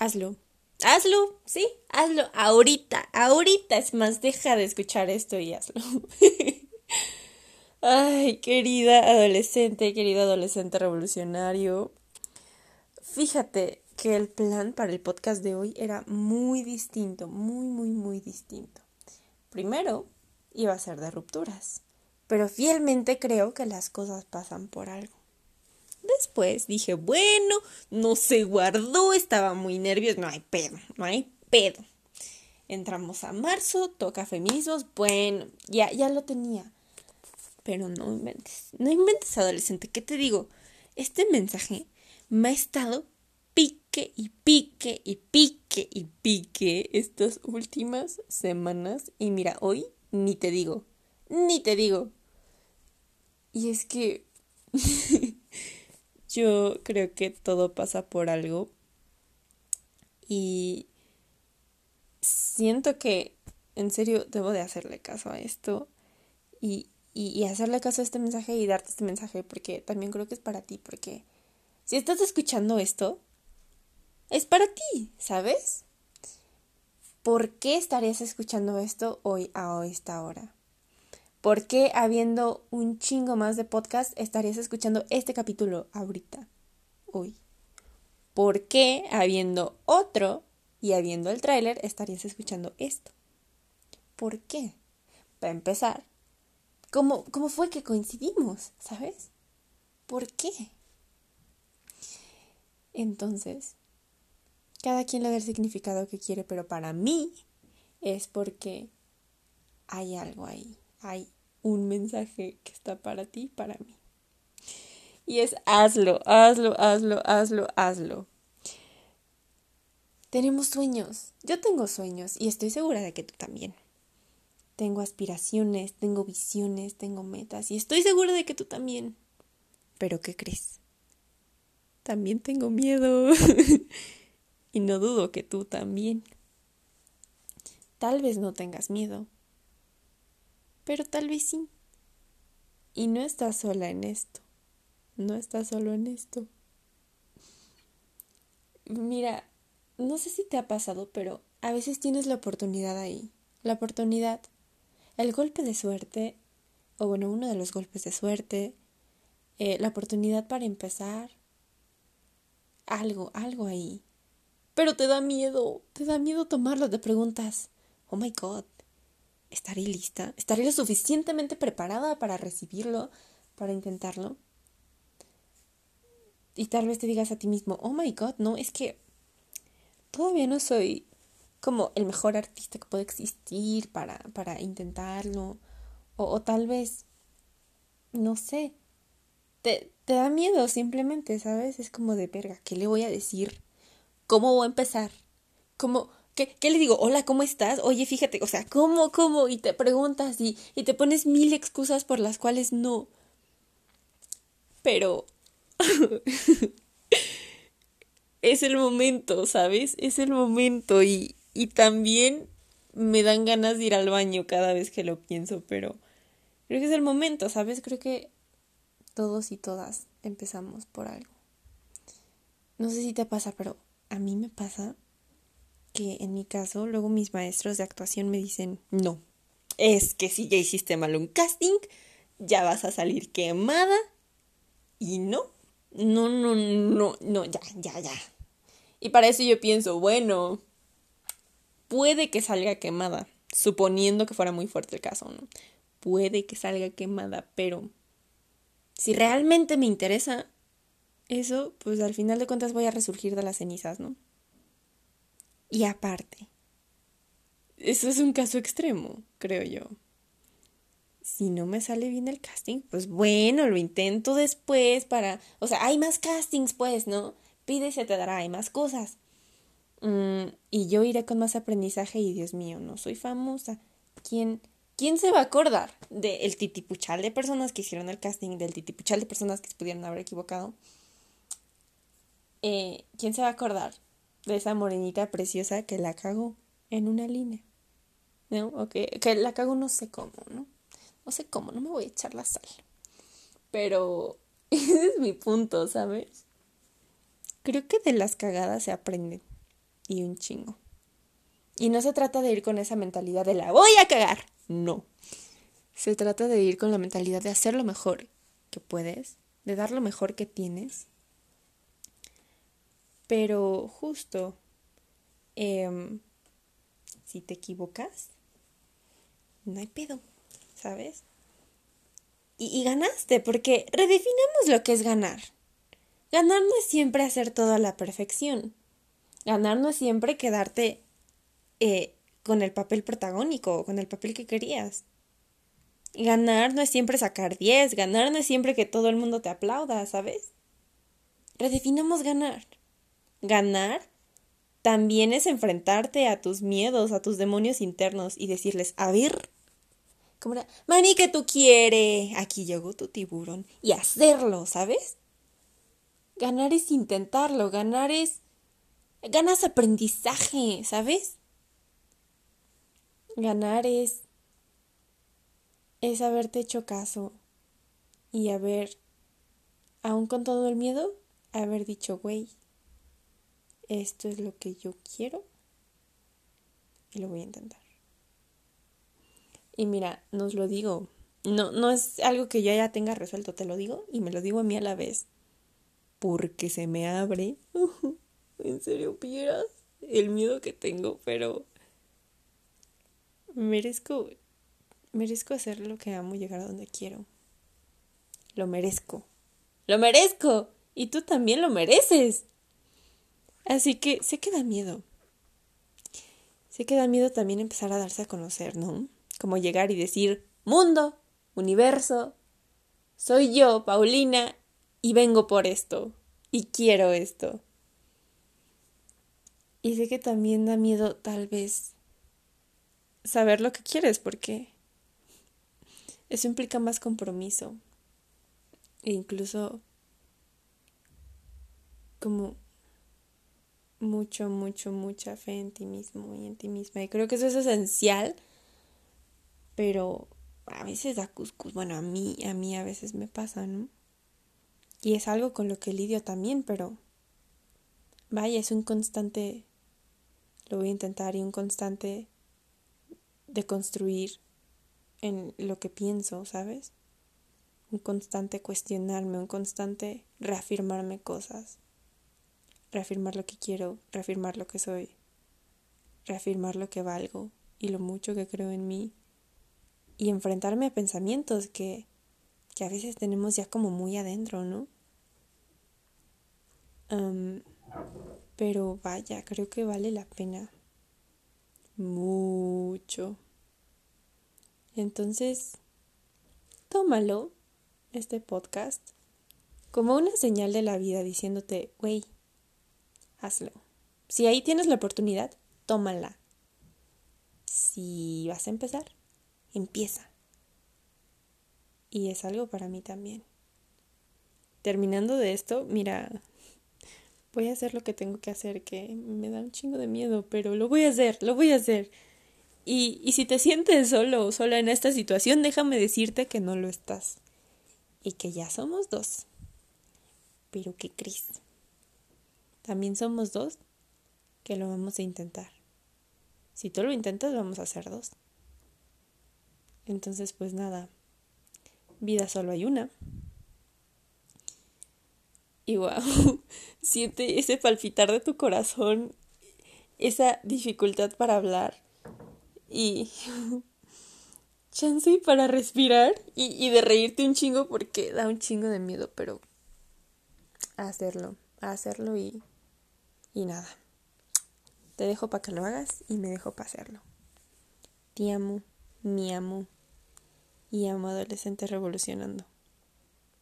hazlo. Hazlo, sí, hazlo. Ahorita, ahorita. Es más, deja de escuchar esto y hazlo. Ay, querida adolescente, querido adolescente revolucionario. Fíjate que el plan para el podcast de hoy era muy distinto, muy, muy, muy distinto. Primero, iba a ser de rupturas, pero fielmente creo que las cosas pasan por algo. Después dije, bueno, no se guardó, estaba muy nervioso, no hay pedo, no hay pedo. Entramos a marzo, toca feminismos, bueno, ya, ya lo tenía. Pero no inventes, no inventes adolescente, ¿qué te digo? Este mensaje me ha estado pique y pique y pique y pique estas últimas semanas. Y mira, hoy ni te digo, ni te digo. Y es que Yo creo que todo pasa por algo. Y siento que en serio debo de hacerle caso a esto. Y, y, hacerle caso a este mensaje y darte este mensaje porque también creo que es para ti. Porque si estás escuchando esto, es para ti, ¿sabes? ¿Por qué estarías escuchando esto hoy a esta hora? ¿Por qué habiendo un chingo más de podcast estarías escuchando este capítulo ahorita, hoy? ¿Por qué habiendo otro y habiendo el tráiler estarías escuchando esto? ¿Por qué? Para empezar, ¿cómo, ¿cómo fue que coincidimos? ¿Sabes? ¿Por qué? Entonces, cada quien le da el significado que quiere, pero para mí es porque hay algo ahí hay un mensaje que está para ti, para mí. Y es hazlo, hazlo, hazlo, hazlo, hazlo. Tenemos sueños. Yo tengo sueños y estoy segura de que tú también. Tengo aspiraciones, tengo visiones, tengo metas y estoy segura de que tú también. Pero ¿qué crees? También tengo miedo. y no dudo que tú también. Tal vez no tengas miedo, pero tal vez sí. Y no estás sola en esto. No estás solo en esto. Mira, no sé si te ha pasado, pero a veces tienes la oportunidad ahí. La oportunidad. El golpe de suerte, o bueno, uno de los golpes de suerte, eh, la oportunidad para empezar. Algo, algo ahí. Pero te da miedo, te da miedo tomarlo, te preguntas, oh my god, ¿Estaré lista? ¿Estaré lo suficientemente preparada para recibirlo, para intentarlo? Y tal vez te digas a ti mismo, oh my god, no, es que todavía no soy como el mejor artista que puede existir para, para intentarlo. O, o tal vez, no sé, te, te da miedo simplemente, ¿sabes? Es como de verga, ¿qué le voy a decir? ¿Cómo voy a empezar? ¿Cómo, ¿Qué, le digo? Hola, ¿cómo estás? Oye, fíjate, o sea, ¿cómo, cómo? Y te preguntas y, y te pones mil excusas por las cuales no. Pero... es el momento, ¿sabes? Es el momento y, y también me dan ganas de ir al baño cada vez que lo pienso, pero creo que es el momento, ¿sabes? Creo que todos y todas empezamos por algo. No sé si te pasa, pero a mí me pasa que en mi caso luego mis maestros de actuación me dicen, no, es que si ya hiciste mal un casting, ya vas a salir quemada y no, no, no, no, no, ya, ya, ya. Y para eso yo pienso, bueno, puede que salga quemada, suponiendo que fuera muy fuerte el caso, ¿no? Puede que salga quemada, pero si realmente me interesa eso, pues al final de cuentas voy a resurgir de las cenizas, ¿no? Y aparte, eso es un caso extremo, creo yo. Si no me sale bien el casting, pues bueno, lo intento después para... O sea, hay más castings, pues, ¿no? Pide y se te dará, hay más cosas. Mm, y yo iré con más aprendizaje y Dios mío, no soy famosa. ¿Quién, ¿Quién se va a acordar del titipuchal de personas que hicieron el casting, del titipuchal de personas que se pudieron haber equivocado? Eh, ¿Quién se va a acordar de esa morenita preciosa que la cago en una línea. ¿No? O que, la cago no sé cómo, ¿no? No sé cómo, no me voy a echar la sal. Pero ese es mi punto, ¿sabes? Creo que de las cagadas se aprende. y un chingo. Y no se trata de ir con esa mentalidad de la voy a cagar. No. Se trata de ir con la mentalidad de hacer lo mejor que puedes, de dar lo mejor que tienes. Pero justo, em, si te equivocas, no hay pedo, ¿sabes? Y, ganaste, porque redefinamos lo que es ganar. Ganar no es siempre hacer todo a la perfección. Ganar no es siempre quedarte eh, con el papel protagónico, con el papel que querías. Ganar no es siempre sacar 10, ganar no es siempre que todo el mundo te aplauda, ¿sabes? Redefinamos ganar. Ganar también es enfrentarte a tus miedos, a tus demonios internos y decirles, a ver, como era, maní que tú quieres, aquí llegó tu tiburón, y hacerlo, ¿sabes? Ganar es intentarlo, ganar es... ganas aprendizaje, ¿sabes? Ganar es es haberte hecho caso y haber, aún con todo el miedo, haber dicho, güey, esto es lo que yo quiero y lo voy a intentar. Y mira, nos lo digo, no, no es algo que yo ya tenga resuelto, te lo digo y me lo digo a mí a la vez, porque se me abre. en serio, vieras el miedo que tengo, pero merezco Merezco hacer lo que amo llegar a donde quiero. Lo merezco. Lo merezco. Y tú también lo mereces. Así que sé que da miedo. Sé que da miedo también empezar a darse a conocer, ¿no? Como llegar y decir, mundo, universo, soy yo, Paulina, y vengo por esto. Y quiero esto. Y sé que también da miedo tal vez saber lo que quieres, porque eso implica más compromiso e incluso como mucho, mucho, mucha fe en ti mismo y en ti misma. Y creo que eso es esencial, pero a veces da cuscus. Bueno, a mí, a mí a veces me pasa, ¿no? Y es algo con lo que lidio también, pero vaya, es un constante, lo voy a intentar, y un constante de construir en lo que pienso, ¿sabes? Un constante cuestionarme, un constante reafirmarme cosas, reafirmar lo que quiero, reafirmar lo que soy, reafirmar lo que valgo y lo mucho que creo en mí y enfrentarme a pensamientos que, que a veces tenemos ya como muy adentro, ¿no? pero vaya, creo que vale la pena mucho. Entonces, tómalo, este podcast, como una señal de la vida diciéndote, güey, hazlo. Si ahí tienes la oportunidad, tómala. Si vas a empezar, empieza. Y es algo para mí también. Terminando de esto, mira, voy a hacer lo que tengo que hacer, que me da un chingo de miedo, pero lo voy a hacer, lo voy a hacer. Y, y si te sientes solo o sola en esta situación, déjame decirte que no lo estás. Y que ya somos dos. Pero que Cris. También somos dos que lo vamos a intentar. Si tú lo intentas, vamos a ser dos. Entonces, pues nada. Vida solo hay una. Y wow, siente ese palpitar de tu corazón, esa dificultad para hablar y chance para respirar y, y de reírte un chingo porque da un chingo de miedo, pero hacerlo, hacerlo y, y nada. Te dejo para que lo hagas y me dejo para hacerlo. Te amo, mi amo y amo adolescente revolucionando.